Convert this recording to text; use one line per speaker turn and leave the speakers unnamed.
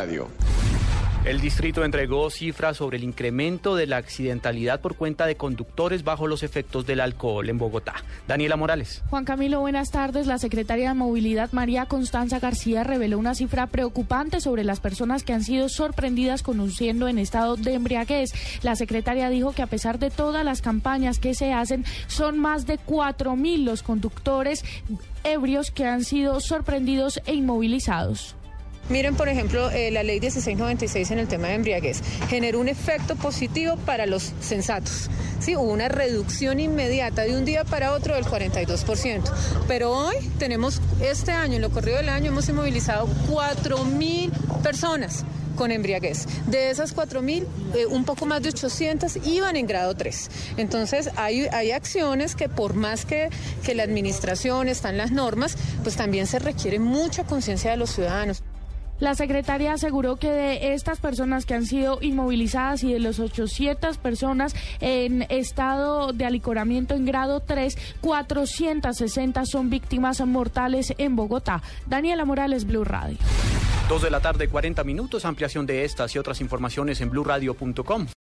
Radio.
El distrito entregó cifras sobre el incremento de la accidentalidad por cuenta de conductores bajo los efectos del alcohol en Bogotá. Daniela Morales.
Juan Camilo, buenas tardes. La secretaria de Movilidad, María Constanza García, reveló una cifra preocupante sobre las personas que han sido sorprendidas conduciendo en estado de embriaguez. La secretaria dijo que a pesar de todas las campañas que se hacen, son más de 4.000 los conductores ebrios que han sido sorprendidos e inmovilizados.
Miren, por ejemplo, eh, la ley 1696 en el tema de embriaguez generó un efecto positivo para los sensatos. Sí, hubo una reducción inmediata de un día para otro del 42%. Pero hoy tenemos, este año, en lo corrido del año, hemos inmovilizado 4.000 personas con embriaguez. De esas 4.000, eh, un poco más de 800 iban en grado 3. Entonces, hay, hay acciones que por más que, que la administración están las normas, pues también se requiere mucha conciencia de los ciudadanos.
La secretaria aseguró que de estas personas que han sido inmovilizadas y de los 800 personas en estado de alicoramiento en grado 3, 460 son víctimas mortales en Bogotá. Daniela Morales, Blue Radio.
Dos de la tarde, 40 minutos. Ampliación de estas y otras informaciones en blurradio.com.